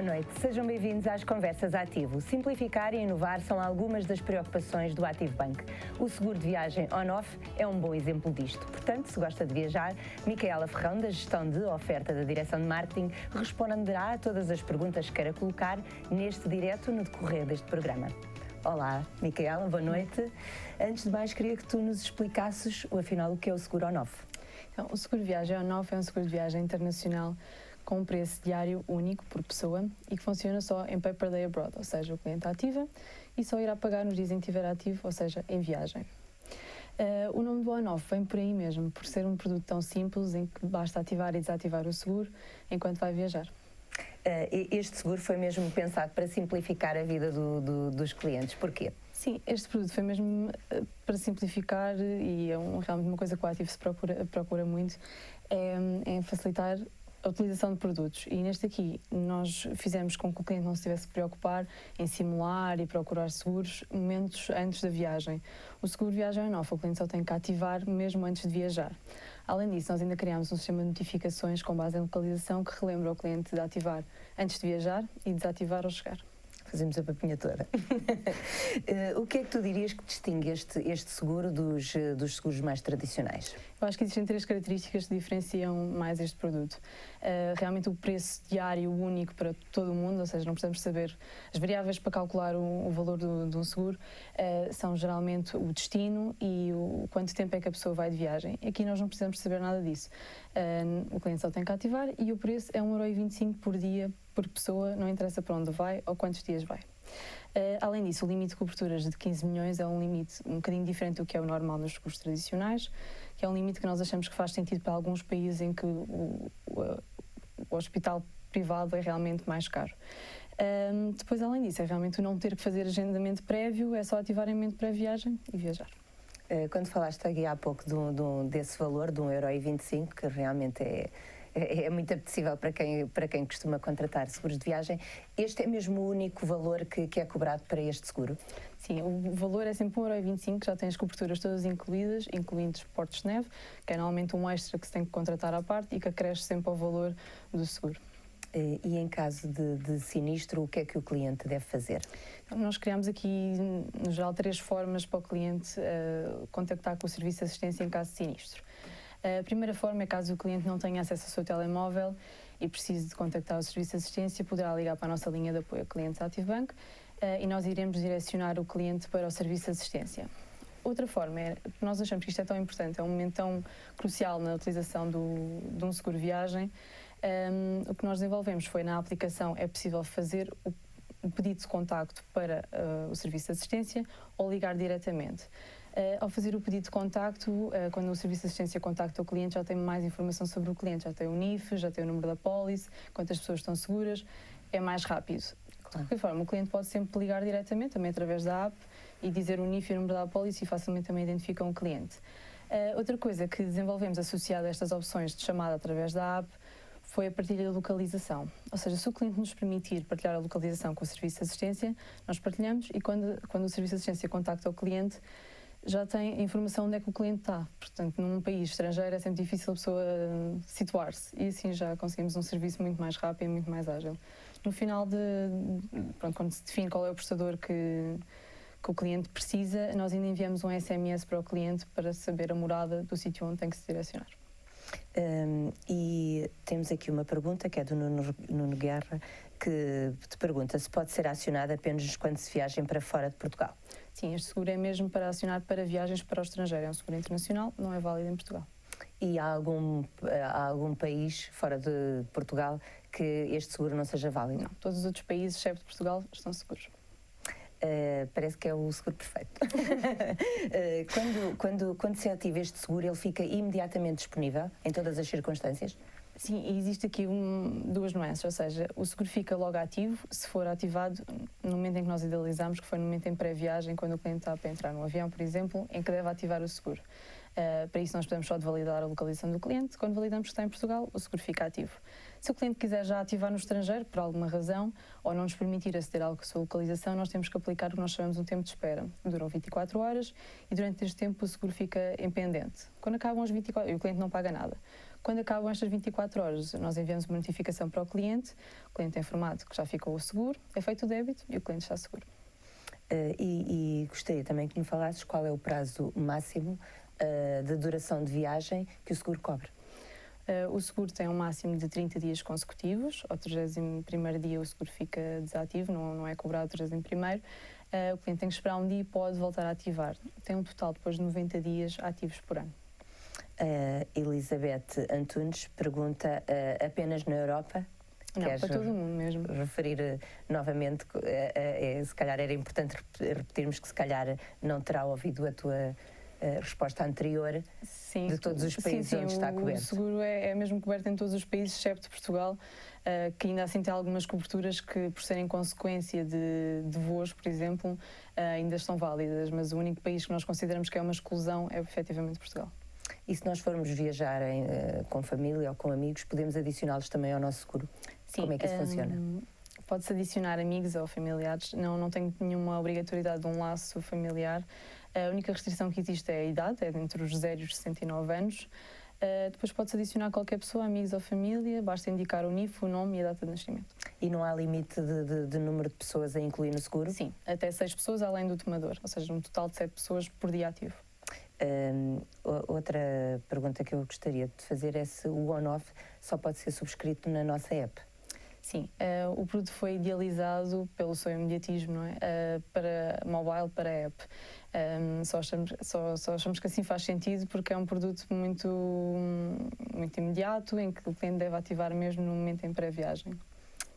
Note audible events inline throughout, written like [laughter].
Boa noite. Sejam bem-vindos às Conversas Ativo. Simplificar e inovar são algumas das preocupações do Ativo Bank. O seguro de viagem on-off é um bom exemplo disto. Portanto, se gosta de viajar, Micaela Ferrão, da gestão de oferta da Direção de Marketing, responderá a todas as perguntas que queira colocar neste direto no decorrer deste programa. Olá, Micaela, boa noite. Antes de mais, queria que tu nos explicasses, afinal, o que é o seguro on-off. Então, o seguro de viagem on-off é um seguro de viagem internacional com um preço diário único por pessoa e que funciona só em paper day abroad, ou seja, o cliente ativa e só irá pagar nos dias em que estiver ativo, ou seja, em viagem. Uh, o nome do on-off vem por aí mesmo, por ser um produto tão simples em que basta ativar e desativar o seguro enquanto vai viajar. Uh, este seguro foi mesmo pensado para simplificar a vida do, do, dos clientes. Porquê? Sim, este produto foi mesmo uh, para simplificar e é um, realmente uma coisa que o ativo se procura, procura muito, é, é facilitar a utilização de produtos. E neste aqui, nós fizemos com que o cliente não se tivesse que preocupar em simular e procurar seguros momentos antes da viagem. O seguro viagem é novo, o cliente só tem que ativar mesmo antes de viajar. Além disso, nós ainda criámos um sistema de notificações com base em localização que relembra o cliente de ativar antes de viajar e desativar ao chegar fazemos a papinha toda. uh, [laughs] o que é que tu dirias que distingue este, este seguro dos, uh, dos seguros mais tradicionais? Eu acho que existem três características que diferenciam mais este produto. Uh, realmente o preço diário único para todo o mundo, ou seja, não precisamos saber as variáveis para calcular o, o valor do, do seguro, são geralmente o destino e o quanto tempo é que a pessoa vai de viagem. Aqui nós não precisamos saber nada disso. o cliente só tem que ativar e o preço é 1,25€ por dia por pessoa, não interessa para onde vai ou quantos dias vai. Uh, além disso, o limite de coberturas de 15 milhões é um limite um bocadinho diferente do que é o normal nos seguros tradicionais, que é um limite que nós achamos que faz sentido para alguns países em que o, o, o hospital privado é realmente mais caro. Uh, depois, além disso, é realmente o não ter que fazer agendamento prévio, é só ativar em mente pré-viagem e viajar. Uh, quando falaste aqui há pouco do, do, desse valor, de 1,25€, que realmente é é, é muito apetecível para quem, para quem costuma contratar seguros de viagem. Este é mesmo o único valor que, que é cobrado para este seguro? Sim, o valor é sempre 1,25€, já tem as coberturas todas incluídas, incluindo os portos de neve, que é normalmente um extra que se tem que contratar à parte e que acresce sempre ao valor do seguro. E em caso de, de, sinistro, o que é que o cliente deve fazer? Nós criamos aqui, no geral, três formas para o cliente uh, contactar com o serviço de assistência em caso de sinistro. A primeira forma é caso o cliente não tenha acesso ao seu telemóvel e precise de contactar o serviço de assistência, poderá ligar para a nossa linha de apoio a clientes Activebank e nós iremos direcionar o cliente para o serviço de assistência. Outra forma é, nós achamos que isto é tão importante, é um momento tão crucial na utilização do, de um seguro viagem, um, o que nós desenvolvemos foi na aplicação é possível fazer o, o pedido de contacto para uh, o serviço de assistência ou ligar diretamente. Uh, ao fazer o pedido de contacto, uh, quando o serviço de assistência contacta o cliente, já tem mais informação sobre o cliente, já tem o NIF, já tem o número da pólice, quantas pessoas estão seguras, é mais rápido. De qualquer forma, o cliente pode sempre ligar diretamente, também através da app, e dizer o NIF e o número da pólice e facilmente também identificam o cliente. Uh, outra coisa que desenvolvemos associada a estas opções de chamada através da app foi a partilha da localização. Ou seja, se o cliente nos permitir partilhar a localização com o serviço de assistência, nós partilhamos e quando, quando o serviço de assistência contacta o cliente, já tem informação onde é que o cliente está. Portanto, num país estrangeiro é sempre difícil a pessoa situar-se e assim já conseguimos um serviço muito mais rápido e muito mais ágil. No final de, pronto, quando se define qual é o prestador que, que o cliente precisa, nós ainda enviamos um SMS para o cliente para saber a morada do sítio onde tem que se direcionar. Um, e temos aqui uma pergunta que é do Nuno, Nuno Guerra, que te pergunta se pode ser acionado apenas quando se viajem para fora de Portugal. Sim, este seguro é mesmo para acionar para viagens para o estrangeiro. É um seguro internacional, não é válido em Portugal. E há algum, há algum país fora de Portugal que este seguro não seja válido? Não, todos os outros países, exceto Portugal, estão seguros. Uh, parece que é o seguro perfeito. uh, [laughs] quando, quando, quando se ativa este seguro, ele fica imediatamente disponível em todas as circunstâncias? Sim, existe aqui um, duas nuances, ou seja, o seguro fica logo ativo se for ativado no momento em que nós idealizamos, que foi no momento em pré-viagem, quando o cliente está para entrar no avião, por exemplo, em que deve ativar o seguro. Uh, para isso nós podemos só validar a localização do cliente, quando validamos que está em Portugal, o seguro fica ativo. Se o cliente quiser já ativar no estrangeiro, por alguma razão, ou não nos permitir aceder à sua localização, nós temos que aplicar o que nós chamamos um tempo de espera. Duram 24 horas e durante este tempo o seguro fica em pendente. Quando acabam as 24 e o cliente não paga nada. Quando acabam estas 24 horas, nós enviamos uma notificação para o cliente, o cliente é informado que já ficou o seguro, é feito o débito e o cliente está seguro. Uh, e, e, gostaria também que me falasses qual é o prazo máximo uh, de duração de viagem que o seguro cobre. Uh, o seguro tem um máximo de 30 dias consecutivos, ao 31 dia o seguro fica desativo, não, não é cobrado ao 31 uh, o cliente tem que esperar um dia e pode voltar a ativar. Tem um total depois de 90 dias ativos por ano. Uh, Elizabeth Antunes pergunta uh, apenas na Europa? Não, Queres para todo o mundo mesmo. Referir uh, novamente, uh, se calhar era importante repetirmos que se calhar não terá ouvido a tua resposta anterior sim, de todos os países sim, sim, onde está coberto. O seguro é, é, mesmo coberto em todos os países, excepto Portugal, que ainda assim tem algumas coberturas que, por serem consequência de, de voos, por exemplo, ainda estão válidas, mas o único país que nós consideramos que é uma exclusão é efetivamente Portugal. E se nós formos viajar em, uh, com família ou com amigos, podemos adicioná-los também ao nosso seguro? Sim, Como é que isso um, funciona? Pode-se adicionar amigos ou familiares, não, não tem nenhuma obrigatoriedade de um laço familiar. A única restrição que existe é a idade, é entre os 0 e os 69 anos. Uh, depois pode-se adicionar qualquer pessoa, amigos ou família, basta indicar o NIF, o nome e a data de nascimento. E não há limite de, de, de número de pessoas a incluir no seguro? Sim, até seis pessoas além do tomador, ou seja, um total de sete pessoas por dia ativo. Um, outra pergunta que eu gostaria de fazer é se o on-off só pode ser subscrito na nossa app. Sim, uh, o produto foi idealizado pelo seu imediatismo, não é? Uh, para mobile, para app. Um, só, achamos, só, só, achamos que assim faz sentido porque é um produto muito, muito imediato em que o cliente deve ativar mesmo no momento em pré-viagem.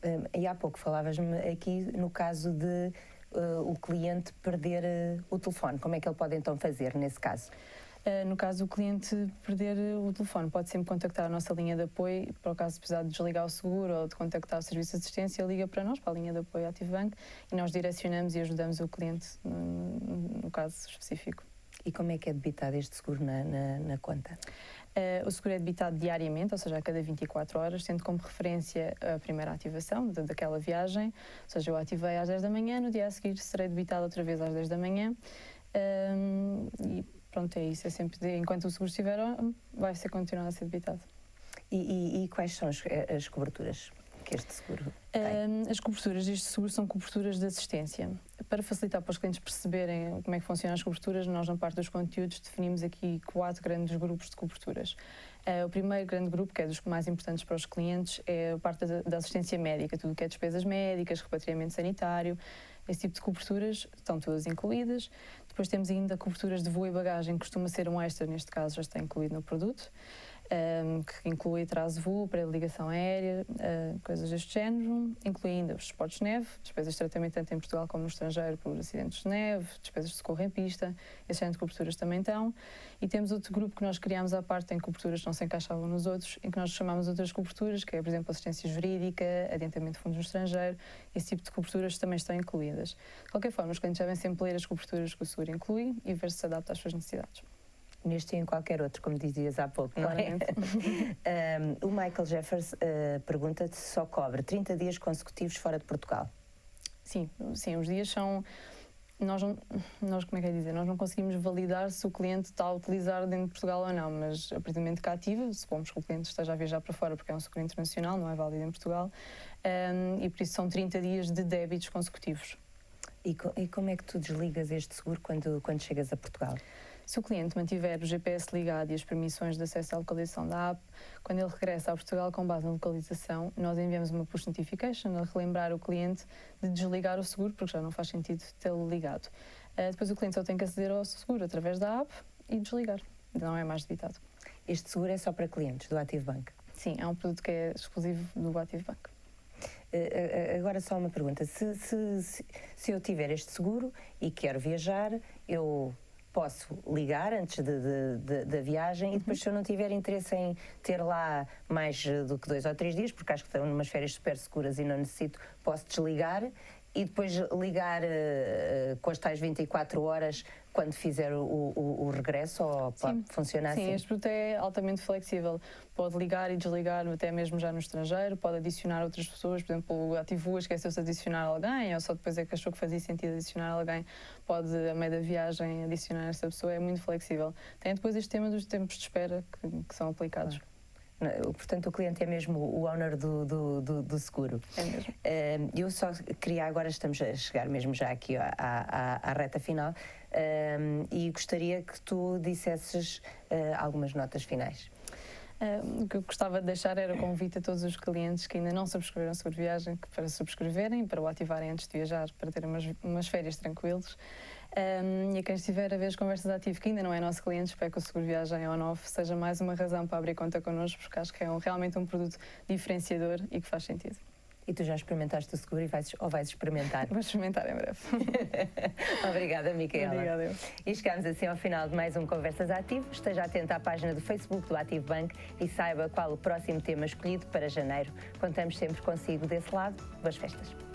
Um, e há pouco falavas-me aqui no caso de uh, o cliente perder uh, o telefone. Como é que ele pode então fazer nesse caso? Uh, no caso do cliente perder o telefone, pode sempre contactar a nossa linha de apoio, para o caso de precisar de desligar o seguro ou de contactar o serviço de assistência, liga para nós, para a linha de apoio Activebank, e nós direcionamos e ajudamos o cliente no, no caso específico. E como é que é debitado este seguro na, na, na conta? Uh, o seguro é debitado diariamente, ou seja, a cada 24 horas, tendo como referência a primeira ativação de, daquela viagem. Ou seja, eu ativei às 10 da manhã, no dia a seguir serei debitado outra vez às 10 da manhã. Um, e pronto, é isso. É sempre, enquanto o seguro estiver, vai ser continuado a ser debitado. E, e, e quais são as, as, coberturas que este seguro tem? as coberturas deste seguro são coberturas de assistência. Para facilitar para os clientes perceberem como é que funcionam as coberturas, nós, na parte dos conteúdos, definimos aqui quatro grandes grupos de coberturas. Uh, o primeiro grande grupo, que é dos mais importantes para os clientes, é a parte da, da assistência médica, tudo o que é despesas médicas, repatriamento sanitário, esse tipo de coberturas estão todas incluídas. Depois temos ainda coberturas de voo e bagagem, que costuma ser um extra, neste caso já está incluído no produto um, que inclui atraso de voo, pré-ligação aérea, uh, coisas deste género. Inclui ainda os esportes de neve, despesas de tratamento tanto em Portugal como no estrangeiro por acidentes de neve, despesas de socorro em pista, esse género de coberturas também estão. E temos outro grupo que nós criámos à parte em coberturas que não se encaixavam nos outros, em que nós chamamos outras coberturas, que é, por exemplo, assistência jurídica, adiantamento de fundos no estrangeiro, esse tipo de coberturas também estão incluídas. De qualquer forma, os clientes devem sempre ler as coberturas que o seguro inclui e ver se se adapta às suas necessidades neste e em qualquer outro, como dizias há pouco, não é? um, [laughs] o Michael Jeffers uh, pergunta-te se só cobre 30 dias consecutivos fora de Portugal. Sim, sim, os dias são. Nós, não, nós, como é que é dizer? Nós não conseguimos validar se o cliente está a utilizar dentro de Portugal ou não, mas a partir do momento que ativa, supomos que o cliente esteja a viajar para fora porque é um seguro internacional, não é válido em Portugal, um, e por isso são 30 dias de débitos consecutivos. E, co e como é que tu desligas este seguro quando, quando chegas a Portugal? Se o cliente mantiver o GPS ligado e as permissões de acesso à localização da app, quando ele regressa a Portugal com base na localização, nós enviamos uma push notification a relembrar o cliente de desligar o seguro, porque já não faz sentido tê-lo ligado. Uh, depois o cliente só tem que aceder ao seguro através da app e desligar. Não é mais debitado. Este seguro é só para clientes do Active Bank? Sim, é um produto que é exclusivo do Active Bank. Uh, agora só uma pergunta. Se, se, se eu tiver este seguro e quero viajar, eu posso ligar antes da viagem uhum. e depois, se eu não tiver interesse em ter lá mais do que dois ou três dias, porque acho que estão numas férias super seguras e não necessito, posso desligar e depois ligar uh, com as tais 24 horas quando fizer o, o, o regresso ou pode funcionar sim, assim? Sim, este produto é altamente flexível. Pode ligar e desligar até mesmo já no estrangeiro, pode adicionar outras pessoas, por exemplo, ativou, esqueceu-se de adicionar alguém ou só depois é que achou que fazia sentido adicionar alguém, pode, a meio da viagem, adicionar essa pessoa, é muito flexível. Tem depois este tema dos tempos de espera que, que são aplicados. Claro portanto o cliente é mesmo o owner do, do, do, do seguro. É mesmo. Uh, eu só queria, agora estamos a chegar mesmo já aqui à, à, à reta final, uh, e gostaria que tu dissesses uh, algumas notas finais. o que eu gostava de deixar era o convite a todos os clientes que ainda não subscreveram de viagem para subscreverem, para o ativarem antes de viajar, para terem umas, umas férias tranquilos. Um, e a quem estiver a ver as conversas ativo, que ainda não é nosso cliente, espero que o seguro viagem on-off seja mais uma razão para abrir conta connosco, porque acho que é um, realmente um produto diferenciador e que faz sentido. E tu já experimentaste o seguro e vais, ou vais experimentar? Vou experimentar em breve. [laughs] Obrigada, Micaela. Obrigada. E chegamos assim ao final de mais um Conversas Ativo. Esteja atento à página do Facebook do Ativo Bank e saiba qual o próximo tema escolhido para janeiro. Contamos sempre consigo desse lado. Boas festas.